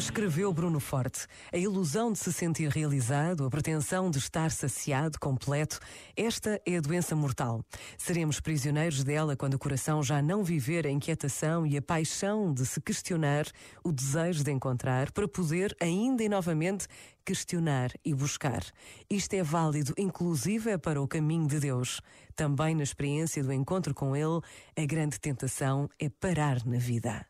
Escreveu Bruno Forte. A ilusão de se sentir realizado, a pretensão de estar saciado, completo, esta é a doença mortal. Seremos prisioneiros dela quando o coração já não viver a inquietação e a paixão de se questionar, o desejo de encontrar, para poder ainda e novamente questionar e buscar. Isto é válido, inclusive, para o caminho de Deus. Também na experiência do encontro com Ele, a grande tentação é parar na vida.